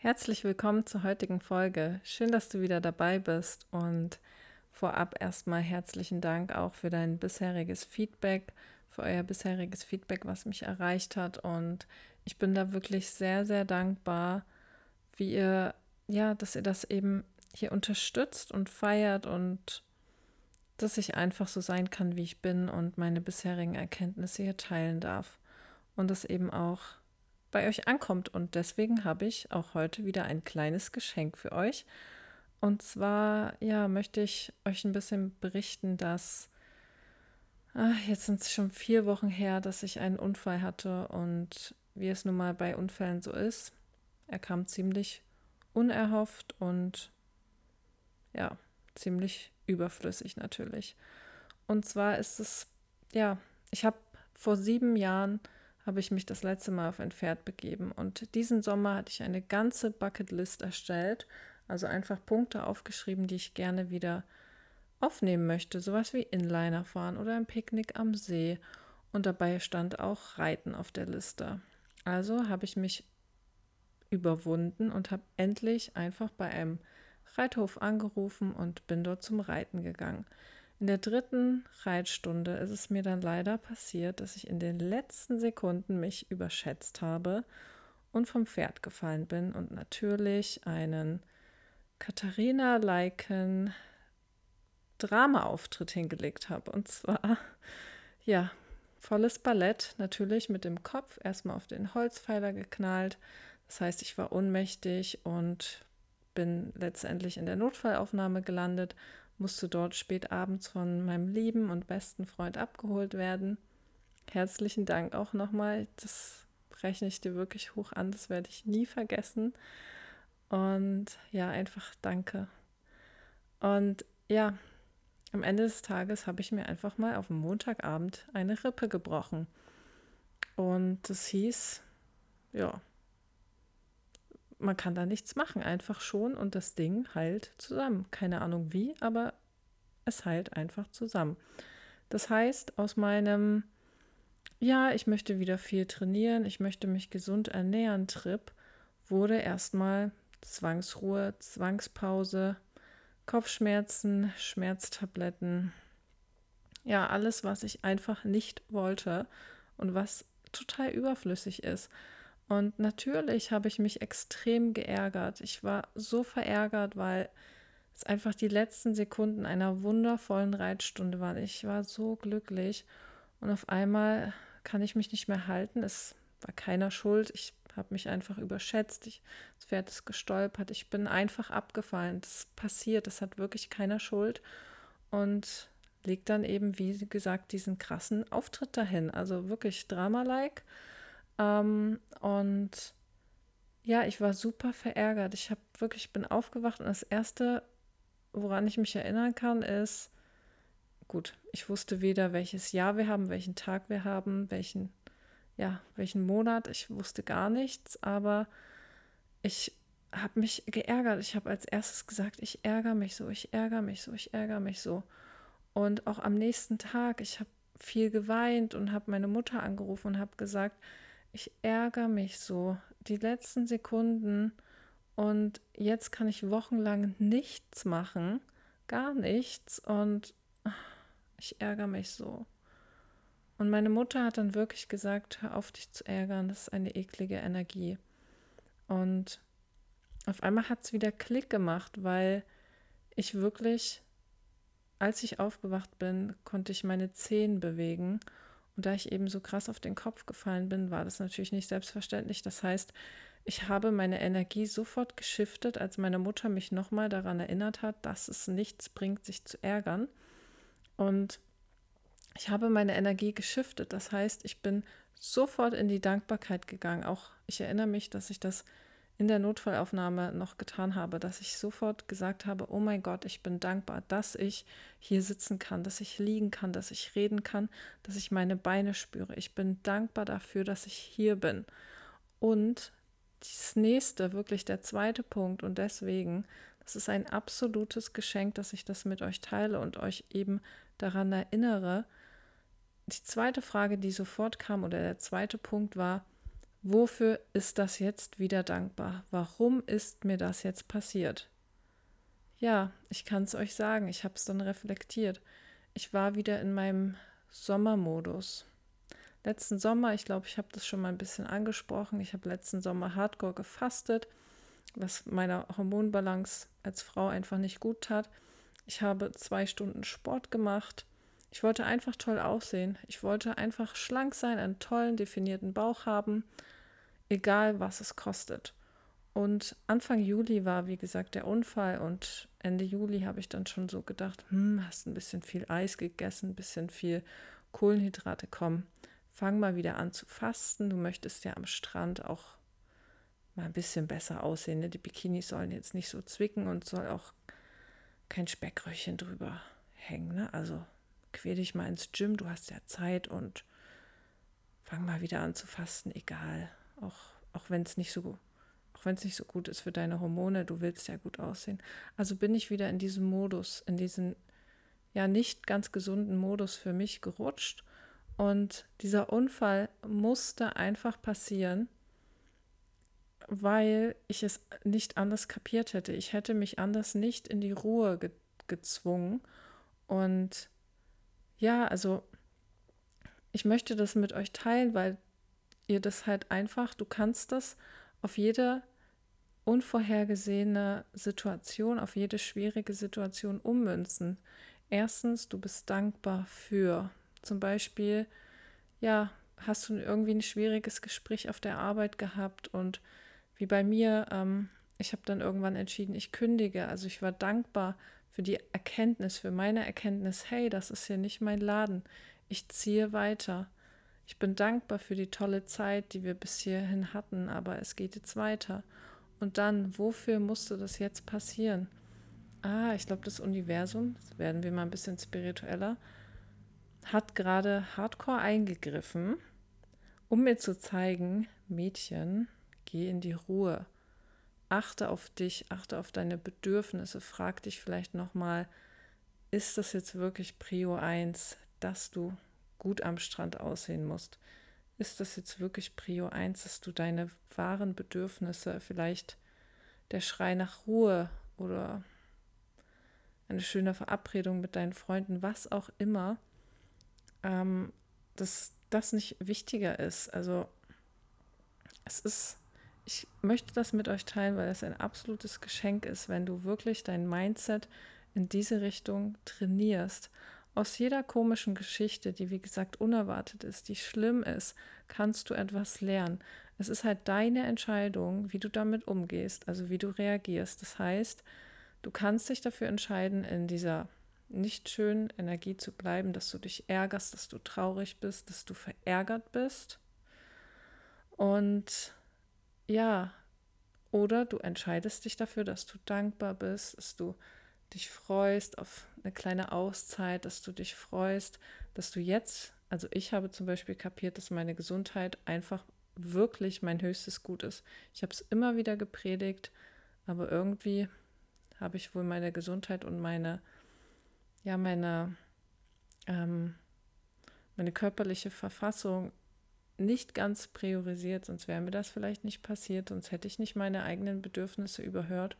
Herzlich willkommen zur heutigen Folge. Schön, dass du wieder dabei bist und vorab erstmal herzlichen Dank auch für dein bisheriges Feedback, für euer bisheriges Feedback, was mich erreicht hat und ich bin da wirklich sehr, sehr dankbar, wie ihr, ja, dass ihr das eben hier unterstützt und feiert und dass ich einfach so sein kann, wie ich bin und meine bisherigen Erkenntnisse hier teilen darf und das eben auch bei euch ankommt. Und deswegen habe ich auch heute wieder ein kleines Geschenk für euch. Und zwar, ja, möchte ich euch ein bisschen berichten, dass ach, jetzt sind es schon vier Wochen her, dass ich einen Unfall hatte und wie es nun mal bei Unfällen so ist, er kam ziemlich unerhofft und ja, ziemlich überflüssig natürlich. Und zwar ist es, ja, ich habe vor sieben Jahren habe ich mich das letzte Mal auf ein Pferd begeben. Und diesen Sommer hatte ich eine ganze Bucketlist erstellt, also einfach Punkte aufgeschrieben, die ich gerne wieder aufnehmen möchte. Sowas wie Inliner fahren oder ein Picknick am See. Und dabei stand auch Reiten auf der Liste. Also habe ich mich überwunden und habe endlich einfach bei einem Reithof angerufen und bin dort zum Reiten gegangen. In der dritten Reitstunde ist es mir dann leider passiert, dass ich in den letzten Sekunden mich überschätzt habe und vom Pferd gefallen bin und natürlich einen Katharina Leiken Dramaauftritt hingelegt habe. Und zwar, ja, volles Ballett, natürlich mit dem Kopf erstmal auf den Holzpfeiler geknallt. Das heißt, ich war ohnmächtig und bin letztendlich in der Notfallaufnahme gelandet musste dort spät abends von meinem lieben und besten Freund abgeholt werden. Herzlichen Dank auch nochmal. Das rechne ich dir wirklich hoch an. Das werde ich nie vergessen. Und ja, einfach danke. Und ja, am Ende des Tages habe ich mir einfach mal auf dem Montagabend eine Rippe gebrochen. Und das hieß, ja, man kann da nichts machen, einfach schon und das Ding heilt zusammen. Keine Ahnung wie, aber es heilt einfach zusammen. Das heißt, aus meinem, ja, ich möchte wieder viel trainieren, ich möchte mich gesund ernähren, Trip, wurde erstmal Zwangsruhe, Zwangspause, Kopfschmerzen, Schmerztabletten. Ja, alles, was ich einfach nicht wollte und was total überflüssig ist. Und natürlich habe ich mich extrem geärgert. Ich war so verärgert, weil es einfach die letzten Sekunden einer wundervollen Reitstunde waren. Ich war so glücklich und auf einmal kann ich mich nicht mehr halten. Es war keiner schuld. Ich habe mich einfach überschätzt. Ich, das Pferd ist gestolpert. Ich bin einfach abgefallen. Das passiert. Das hat wirklich keiner Schuld. Und legt dann eben, wie gesagt, diesen krassen Auftritt dahin. Also wirklich Drama-like. Ähm, und ja, ich war super verärgert. Ich habe wirklich, bin aufgewacht und das Erste, woran ich mich erinnern kann, ist, gut, ich wusste weder, welches Jahr wir haben, welchen Tag wir haben, welchen, ja, welchen Monat. Ich wusste gar nichts, aber ich habe mich geärgert. Ich habe als erstes gesagt, ich ärgere mich so, ich ärgere mich so, ich ärgere mich so. Und auch am nächsten Tag, ich habe viel geweint und habe meine Mutter angerufen und habe gesagt, ich ärgere mich so. Die letzten Sekunden und jetzt kann ich wochenlang nichts machen, gar nichts und ich ärgere mich so. Und meine Mutter hat dann wirklich gesagt, hör auf dich zu ärgern, das ist eine eklige Energie. Und auf einmal hat es wieder Klick gemacht, weil ich wirklich, als ich aufgewacht bin, konnte ich meine Zehen bewegen und da ich eben so krass auf den Kopf gefallen bin, war das natürlich nicht selbstverständlich. Das heißt, ich habe meine Energie sofort geschiftet, als meine Mutter mich nochmal daran erinnert hat, dass es nichts bringt, sich zu ärgern. Und ich habe meine Energie geschiftet. Das heißt, ich bin sofort in die Dankbarkeit gegangen. Auch ich erinnere mich, dass ich das in der Notfallaufnahme noch getan habe, dass ich sofort gesagt habe, oh mein Gott, ich bin dankbar, dass ich hier sitzen kann, dass ich liegen kann, dass ich reden kann, dass ich meine Beine spüre. Ich bin dankbar dafür, dass ich hier bin. Und das nächste, wirklich der zweite Punkt und deswegen, das ist ein absolutes Geschenk, dass ich das mit euch teile und euch eben daran erinnere. Die zweite Frage, die sofort kam oder der zweite Punkt war, wofür ist das jetzt wieder dankbar? Warum ist mir das jetzt passiert? Ja, ich kann es euch sagen, ich habe es dann reflektiert. Ich war wieder in meinem Sommermodus. Letzten Sommer, ich glaube, ich habe das schon mal ein bisschen angesprochen, ich habe letzten Sommer hardcore gefastet, was meiner Hormonbalance als Frau einfach nicht gut tat. Ich habe zwei Stunden Sport gemacht. Ich wollte einfach toll aussehen. Ich wollte einfach schlank sein, einen tollen, definierten Bauch haben, egal was es kostet. Und Anfang Juli war, wie gesagt, der Unfall und Ende Juli habe ich dann schon so gedacht, hm, hast ein bisschen viel Eis gegessen, ein bisschen viel Kohlenhydrate, komm, fang mal wieder an zu fasten. Du möchtest ja am Strand auch mal ein bisschen besser aussehen. Ne? Die Bikinis sollen jetzt nicht so zwicken und soll auch kein Speckröllchen drüber hängen. Ne? Also quäl dich mal ins Gym, du hast ja Zeit und fang mal wieder an zu fasten, egal. Auch, auch wenn es nicht so auch wenn es nicht so gut ist für deine Hormone, du willst ja gut aussehen. Also bin ich wieder in diesem Modus, in diesen ja nicht ganz gesunden Modus für mich gerutscht. Und dieser Unfall musste einfach passieren, weil ich es nicht anders kapiert hätte. Ich hätte mich anders nicht in die Ruhe ge gezwungen. Und ja, also ich möchte das mit euch teilen, weil ihr das halt einfach, du kannst das auf jede unvorhergesehene Situation, auf jede schwierige Situation ummünzen. Erstens, du bist dankbar für. Zum Beispiel, ja, hast du irgendwie ein schwieriges Gespräch auf der Arbeit gehabt und wie bei mir, ähm, ich habe dann irgendwann entschieden, ich kündige. Also ich war dankbar für die Erkenntnis, für meine Erkenntnis, hey, das ist hier nicht mein Laden. Ich ziehe weiter. Ich bin dankbar für die tolle Zeit, die wir bis hierhin hatten, aber es geht jetzt weiter. Und dann, wofür musste das jetzt passieren? Ah, ich glaube, das Universum, das werden wir mal ein bisschen spiritueller, hat gerade hardcore eingegriffen, um mir zu zeigen, Mädchen, geh in die Ruhe. Achte auf dich, achte auf deine Bedürfnisse, frag dich vielleicht nochmal, ist das jetzt wirklich Prio 1, dass du gut am Strand aussehen musst. Ist das jetzt wirklich Prio 1, dass du deine wahren Bedürfnisse, vielleicht der Schrei nach Ruhe oder eine schöne Verabredung mit deinen Freunden, was auch immer, ähm, dass das nicht wichtiger ist. Also es ist, ich möchte das mit euch teilen, weil es ein absolutes Geschenk ist, wenn du wirklich dein Mindset in diese Richtung trainierst aus jeder komischen Geschichte, die wie gesagt unerwartet ist, die schlimm ist, kannst du etwas lernen. Es ist halt deine Entscheidung, wie du damit umgehst, also wie du reagierst. Das heißt, du kannst dich dafür entscheiden, in dieser nicht schönen Energie zu bleiben, dass du dich ärgerst, dass du traurig bist, dass du verärgert bist. Und ja, oder du entscheidest dich dafür, dass du dankbar bist, dass du dich freust auf eine kleine Auszeit, dass du dich freust, dass du jetzt, also ich habe zum Beispiel kapiert, dass meine Gesundheit einfach wirklich mein höchstes Gut ist. Ich habe es immer wieder gepredigt, aber irgendwie habe ich wohl meine Gesundheit und meine, ja, meine, ähm, meine körperliche Verfassung nicht ganz priorisiert, sonst wäre mir das vielleicht nicht passiert, sonst hätte ich nicht meine eigenen Bedürfnisse überhört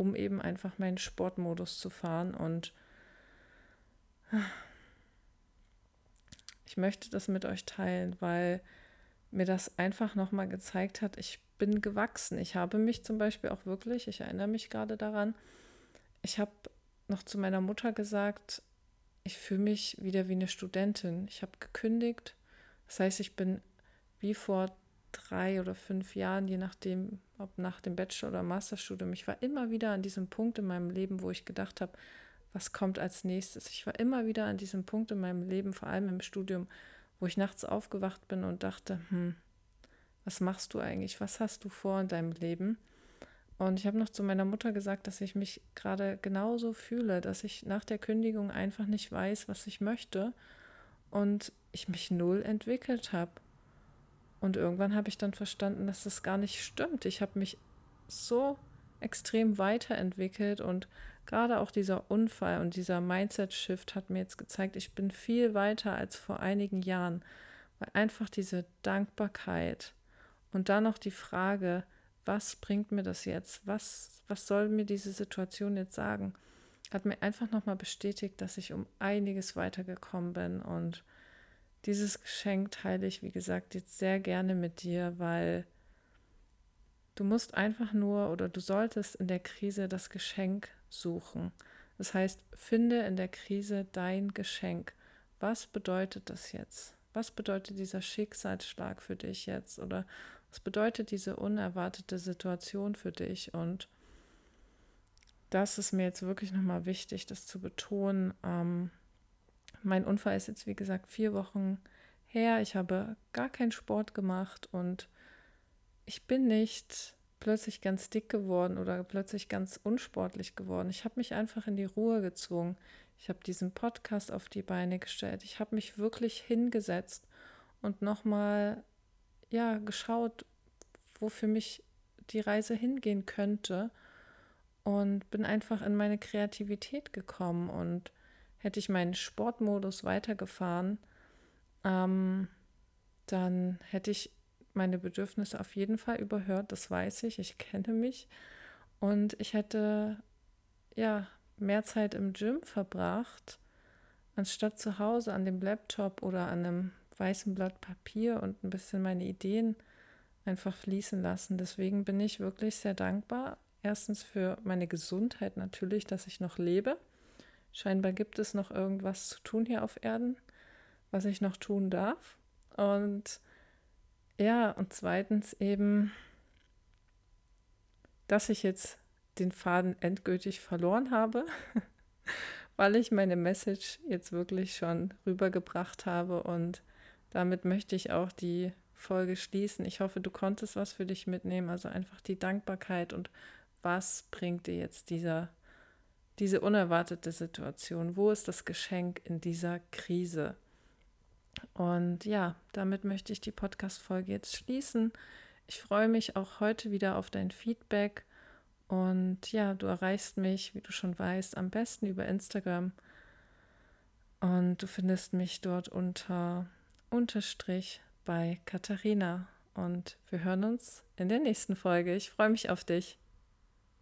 um eben einfach meinen Sportmodus zu fahren. Und ich möchte das mit euch teilen, weil mir das einfach nochmal gezeigt hat, ich bin gewachsen. Ich habe mich zum Beispiel auch wirklich, ich erinnere mich gerade daran, ich habe noch zu meiner Mutter gesagt, ich fühle mich wieder wie eine Studentin. Ich habe gekündigt. Das heißt, ich bin wie vor drei oder fünf Jahren, je nachdem, ob nach dem Bachelor- oder Masterstudium, ich war immer wieder an diesem Punkt in meinem Leben, wo ich gedacht habe, was kommt als nächstes? Ich war immer wieder an diesem Punkt in meinem Leben, vor allem im Studium, wo ich nachts aufgewacht bin und dachte, hm, was machst du eigentlich? Was hast du vor in deinem Leben? Und ich habe noch zu meiner Mutter gesagt, dass ich mich gerade genauso fühle, dass ich nach der Kündigung einfach nicht weiß, was ich möchte und ich mich null entwickelt habe. Und irgendwann habe ich dann verstanden, dass das gar nicht stimmt. Ich habe mich so extrem weiterentwickelt und gerade auch dieser Unfall und dieser Mindset-Shift hat mir jetzt gezeigt, ich bin viel weiter als vor einigen Jahren, weil einfach diese Dankbarkeit Und dann noch die Frage, was bringt mir das jetzt? Was, was soll mir diese Situation jetzt sagen? Hat mir einfach nochmal bestätigt, dass ich um einiges weitergekommen bin. Und dieses Geschenk teile ich, wie gesagt, jetzt sehr gerne mit dir, weil du musst einfach nur oder du solltest in der Krise das Geschenk suchen. Das heißt, finde in der Krise dein Geschenk. Was bedeutet das jetzt? Was bedeutet dieser Schicksalsschlag für dich jetzt? Oder was bedeutet diese unerwartete Situation für dich? Und das ist mir jetzt wirklich nochmal wichtig, das zu betonen. Ähm, mein Unfall ist jetzt, wie gesagt, vier Wochen her. Ich habe gar keinen Sport gemacht und ich bin nicht plötzlich ganz dick geworden oder plötzlich ganz unsportlich geworden. Ich habe mich einfach in die Ruhe gezwungen. Ich habe diesen Podcast auf die Beine gestellt. Ich habe mich wirklich hingesetzt und nochmal ja, geschaut, wo für mich die Reise hingehen könnte und bin einfach in meine Kreativität gekommen und hätte ich meinen Sportmodus weitergefahren, ähm, dann hätte ich meine Bedürfnisse auf jeden Fall überhört, das weiß ich, ich kenne mich und ich hätte ja mehr Zeit im Gym verbracht, anstatt zu Hause an dem Laptop oder an einem weißen Blatt Papier und ein bisschen meine Ideen einfach fließen lassen. Deswegen bin ich wirklich sehr dankbar. Erstens für meine Gesundheit natürlich, dass ich noch lebe. Scheinbar gibt es noch irgendwas zu tun hier auf Erden, was ich noch tun darf. Und ja, und zweitens eben, dass ich jetzt den Faden endgültig verloren habe, weil ich meine Message jetzt wirklich schon rübergebracht habe und damit möchte ich auch die Folge schließen. Ich hoffe, du konntest was für dich mitnehmen, also einfach die Dankbarkeit und was bringt dir jetzt dieser, diese unerwartete Situation? Wo ist das Geschenk in dieser Krise? Und ja, damit möchte ich die Podcast-Folge jetzt schließen. Ich freue mich auch heute wieder auf dein Feedback und ja, du erreichst mich, wie du schon weißt, am besten über Instagram. Und du findest mich dort unter Unterstrich bei Katharina. Und wir hören uns in der nächsten Folge. Ich freue mich auf dich.